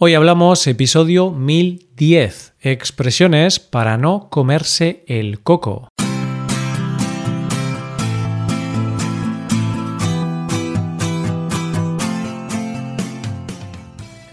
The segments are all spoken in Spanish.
Hoy hablamos episodio 1010, expresiones para no comerse el coco.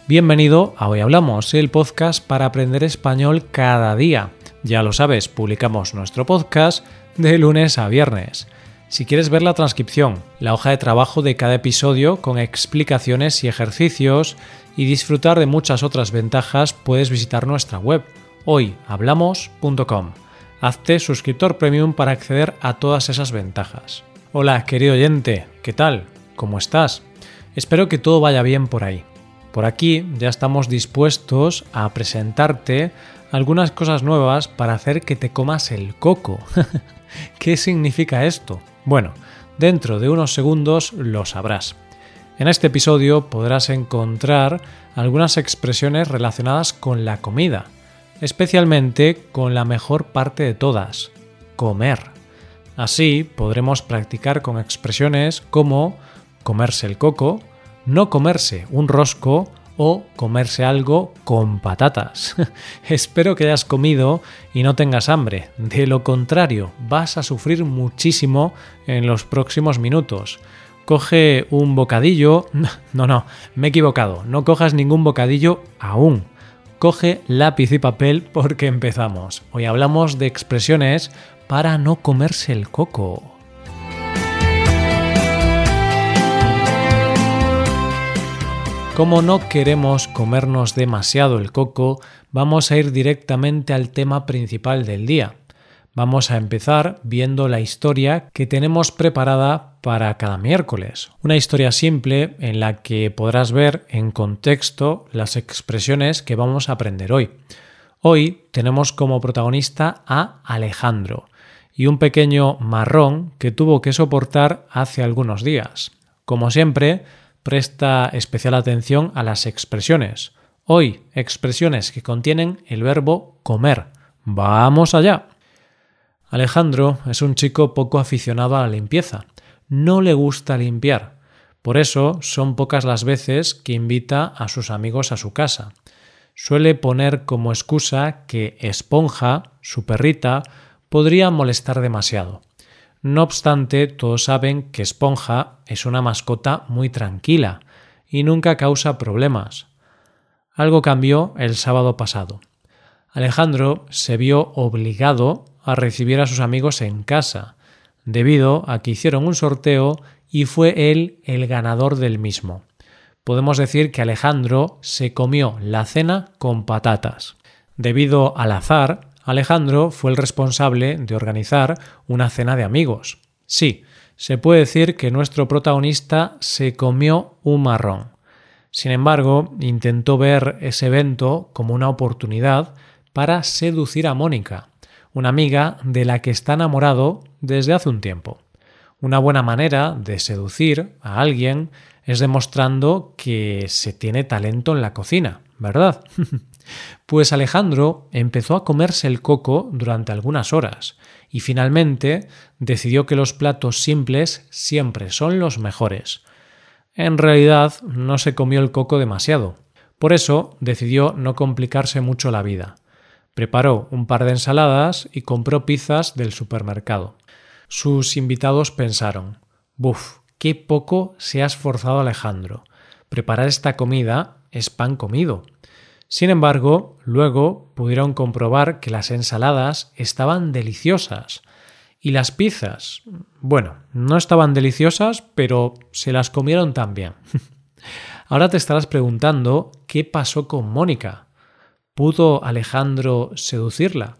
Bienvenido a Hoy Hablamos, el podcast para aprender español cada día. Ya lo sabes, publicamos nuestro podcast de lunes a viernes. Si quieres ver la transcripción, la hoja de trabajo de cada episodio con explicaciones y ejercicios y disfrutar de muchas otras ventajas, puedes visitar nuestra web hoyhablamos.com. Hazte suscriptor premium para acceder a todas esas ventajas. Hola, querido oyente, ¿qué tal? ¿Cómo estás? Espero que todo vaya bien por ahí. Por aquí ya estamos dispuestos a presentarte algunas cosas nuevas para hacer que te comas el coco. ¿Qué significa esto? Bueno, dentro de unos segundos lo sabrás. En este episodio podrás encontrar algunas expresiones relacionadas con la comida, especialmente con la mejor parte de todas, comer. Así podremos practicar con expresiones como comerse el coco, no comerse un rosco o comerse algo con patatas. Espero que hayas comido y no tengas hambre. De lo contrario, vas a sufrir muchísimo en los próximos minutos coge un bocadillo. No, no, me he equivocado. No cojas ningún bocadillo aún. Coge lápiz y papel porque empezamos. Hoy hablamos de expresiones para no comerse el coco. Como no queremos comernos demasiado el coco, vamos a ir directamente al tema principal del día. Vamos a empezar viendo la historia que tenemos preparada para cada miércoles. Una historia simple en la que podrás ver en contexto las expresiones que vamos a aprender hoy. Hoy tenemos como protagonista a Alejandro y un pequeño marrón que tuvo que soportar hace algunos días. Como siempre, presta especial atención a las expresiones. Hoy, expresiones que contienen el verbo comer. ¡Vamos allá! Alejandro es un chico poco aficionado a la limpieza. No le gusta limpiar. Por eso son pocas las veces que invita a sus amigos a su casa. Suele poner como excusa que Esponja, su perrita, podría molestar demasiado. No obstante, todos saben que Esponja es una mascota muy tranquila y nunca causa problemas. Algo cambió el sábado pasado. Alejandro se vio obligado a recibir a sus amigos en casa, debido a que hicieron un sorteo y fue él el ganador del mismo. Podemos decir que Alejandro se comió la cena con patatas. Debido al azar, Alejandro fue el responsable de organizar una cena de amigos. Sí, se puede decir que nuestro protagonista se comió un marrón. Sin embargo, intentó ver ese evento como una oportunidad para seducir a Mónica, una amiga de la que está enamorado desde hace un tiempo. Una buena manera de seducir a alguien es demostrando que se tiene talento en la cocina, ¿verdad? pues Alejandro empezó a comerse el coco durante algunas horas y finalmente decidió que los platos simples siempre son los mejores. En realidad no se comió el coco demasiado, por eso decidió no complicarse mucho la vida. Preparó un par de ensaladas y compró pizzas del supermercado. Sus invitados pensaron Buf, qué poco se ha esforzado Alejandro. Preparar esta comida es pan comido. Sin embargo, luego pudieron comprobar que las ensaladas estaban deliciosas. Y las pizzas, bueno, no estaban deliciosas, pero se las comieron también. Ahora te estarás preguntando qué pasó con Mónica. ¿Pudo Alejandro seducirla?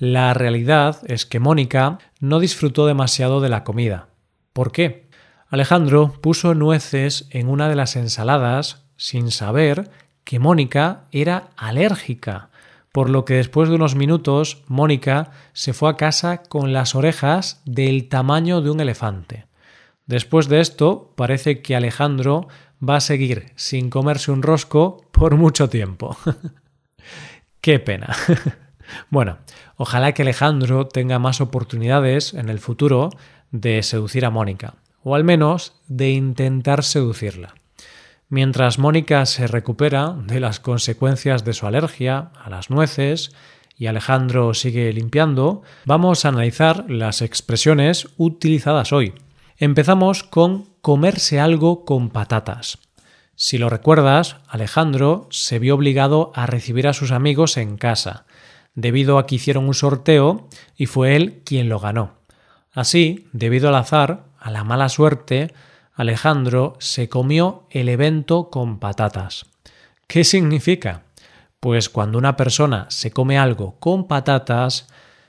La realidad es que Mónica no disfrutó demasiado de la comida. ¿Por qué? Alejandro puso nueces en una de las ensaladas sin saber que Mónica era alérgica, por lo que después de unos minutos Mónica se fue a casa con las orejas del tamaño de un elefante. Después de esto, parece que Alejandro va a seguir sin comerse un rosco por mucho tiempo. Qué pena. bueno, ojalá que Alejandro tenga más oportunidades en el futuro de seducir a Mónica, o al menos de intentar seducirla. Mientras Mónica se recupera de las consecuencias de su alergia a las nueces y Alejandro sigue limpiando, vamos a analizar las expresiones utilizadas hoy. Empezamos con comerse algo con patatas. Si lo recuerdas, Alejandro se vio obligado a recibir a sus amigos en casa, debido a que hicieron un sorteo y fue él quien lo ganó. Así, debido al azar, a la mala suerte, Alejandro se comió el evento con patatas. ¿Qué significa? Pues cuando una persona se come algo con patatas,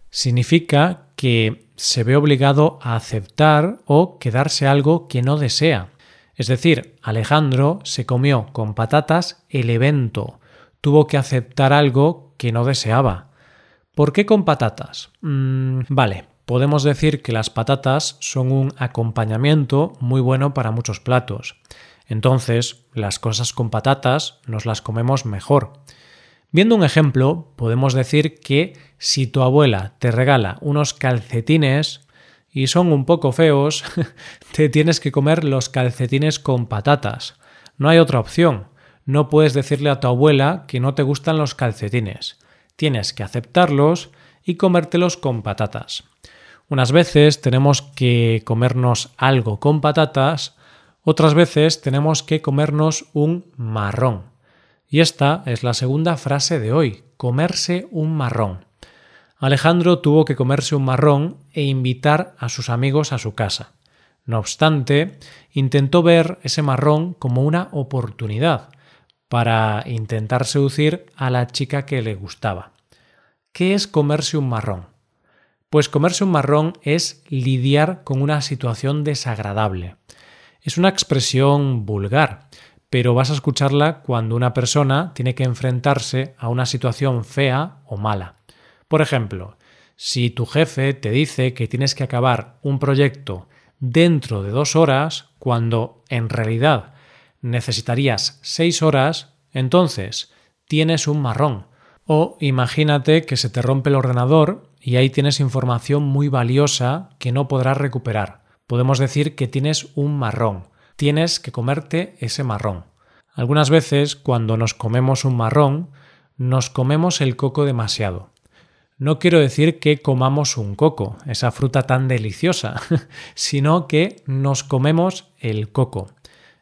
significa que se ve obligado a aceptar o quedarse algo que no desea. Es decir, Alejandro se comió con patatas el evento, tuvo que aceptar algo que no deseaba. ¿Por qué con patatas? Mm, vale, podemos decir que las patatas son un acompañamiento muy bueno para muchos platos. Entonces, las cosas con patatas nos las comemos mejor. Viendo un ejemplo, podemos decir que si tu abuela te regala unos calcetines y son un poco feos, te tienes que comer los calcetines con patatas. No hay otra opción. No puedes decirle a tu abuela que no te gustan los calcetines. Tienes que aceptarlos y comértelos con patatas. Unas veces tenemos que comernos algo con patatas, otras veces tenemos que comernos un marrón. Y esta es la segunda frase de hoy, comerse un marrón. Alejandro tuvo que comerse un marrón e invitar a sus amigos a su casa. No obstante, intentó ver ese marrón como una oportunidad para intentar seducir a la chica que le gustaba. ¿Qué es comerse un marrón? Pues comerse un marrón es lidiar con una situación desagradable. Es una expresión vulgar, pero vas a escucharla cuando una persona tiene que enfrentarse a una situación fea o mala. Por ejemplo, si tu jefe te dice que tienes que acabar un proyecto dentro de dos horas, cuando en realidad necesitarías seis horas, entonces tienes un marrón. O imagínate que se te rompe el ordenador y ahí tienes información muy valiosa que no podrás recuperar. Podemos decir que tienes un marrón. Tienes que comerte ese marrón. Algunas veces, cuando nos comemos un marrón, nos comemos el coco demasiado. No quiero decir que comamos un coco, esa fruta tan deliciosa, sino que nos comemos el coco.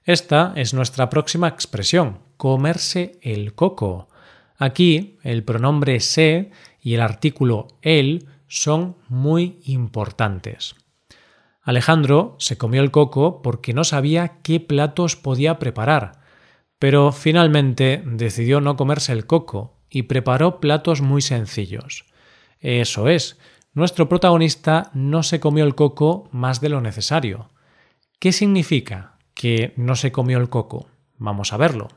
Esta es nuestra próxima expresión, comerse el coco. Aquí el pronombre se y el artículo el son muy importantes. Alejandro se comió el coco porque no sabía qué platos podía preparar, pero finalmente decidió no comerse el coco y preparó platos muy sencillos. Eso es, nuestro protagonista no se comió el coco más de lo necesario. ¿Qué significa que no se comió el coco? Vamos a verlo.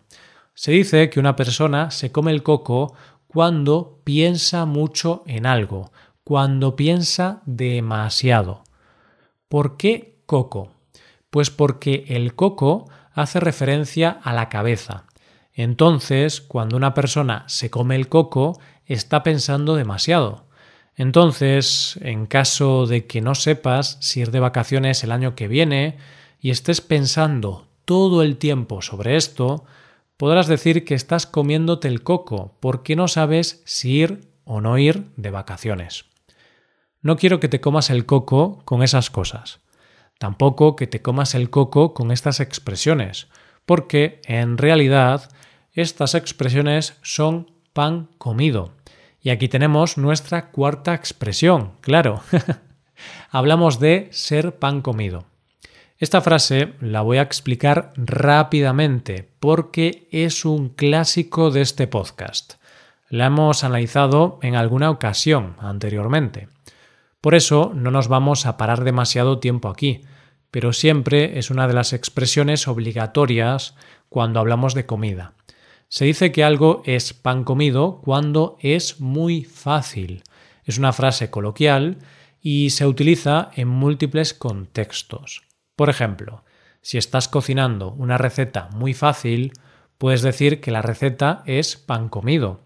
Se dice que una persona se come el coco cuando piensa mucho en algo, cuando piensa demasiado. ¿Por qué coco? Pues porque el coco hace referencia a la cabeza. Entonces, cuando una persona se come el coco, está pensando demasiado. Entonces, en caso de que no sepas si ir de vacaciones el año que viene y estés pensando todo el tiempo sobre esto, podrás decir que estás comiéndote el coco porque no sabes si ir o no ir de vacaciones. No quiero que te comas el coco con esas cosas. Tampoco que te comas el coco con estas expresiones, porque en realidad estas expresiones son pan comido. Y aquí tenemos nuestra cuarta expresión, claro. Hablamos de ser pan comido. Esta frase la voy a explicar rápidamente porque es un clásico de este podcast. La hemos analizado en alguna ocasión anteriormente. Por eso no nos vamos a parar demasiado tiempo aquí, pero siempre es una de las expresiones obligatorias cuando hablamos de comida. Se dice que algo es pan comido cuando es muy fácil. Es una frase coloquial y se utiliza en múltiples contextos. Por ejemplo, si estás cocinando una receta muy fácil, puedes decir que la receta es pan comido.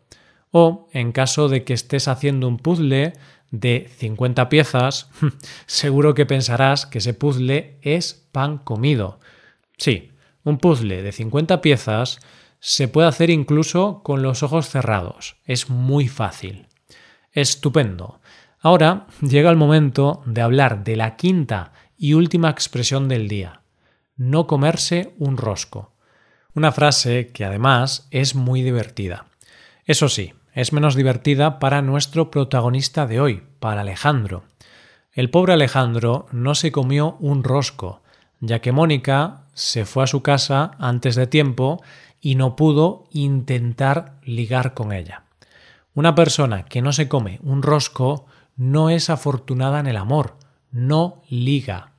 O, en caso de que estés haciendo un puzzle de 50 piezas, seguro que pensarás que ese puzzle es pan comido. Sí, Un puzzle de 50 piezas se puede hacer incluso con los ojos cerrados. Es muy fácil. Estupendo. Ahora llega el momento de hablar de la quinta y última expresión del día. No comerse un rosco. Una frase que además es muy divertida. Eso sí, es menos divertida para nuestro protagonista de hoy, para Alejandro. El pobre Alejandro no se comió un rosco, ya que Mónica se fue a su casa antes de tiempo y no pudo intentar ligar con ella. Una persona que no se come un rosco no es afortunada en el amor, no liga.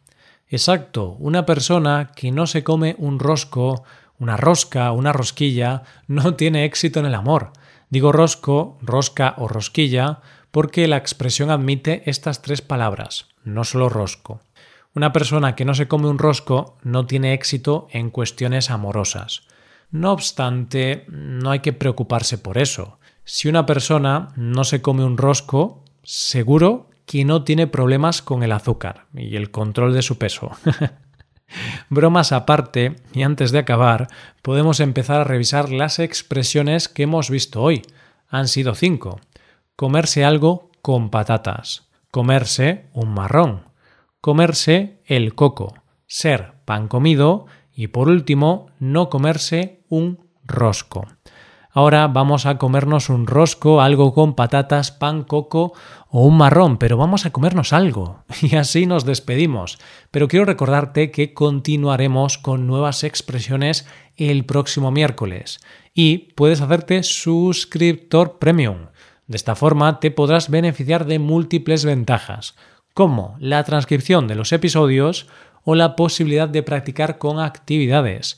Exacto, una persona que no se come un rosco, una rosca, una rosquilla, no tiene éxito en el amor. Digo rosco, rosca o rosquilla porque la expresión admite estas tres palabras, no solo rosco. Una persona que no se come un rosco no tiene éxito en cuestiones amorosas. No obstante, no hay que preocuparse por eso. Si una persona no se come un rosco, seguro que no tiene problemas con el azúcar y el control de su peso. Bromas aparte, y antes de acabar, podemos empezar a revisar las expresiones que hemos visto hoy. Han sido cinco. Comerse algo con patatas. Comerse un marrón. Comerse el coco. Ser pan comido. Y por último, no comerse un rosco. Ahora vamos a comernos un rosco, algo con patatas, pan, coco o un marrón, pero vamos a comernos algo. Y así nos despedimos. Pero quiero recordarte que continuaremos con nuevas expresiones el próximo miércoles. Y puedes hacerte suscriptor premium. De esta forma te podrás beneficiar de múltiples ventajas, como la transcripción de los episodios o la posibilidad de practicar con actividades,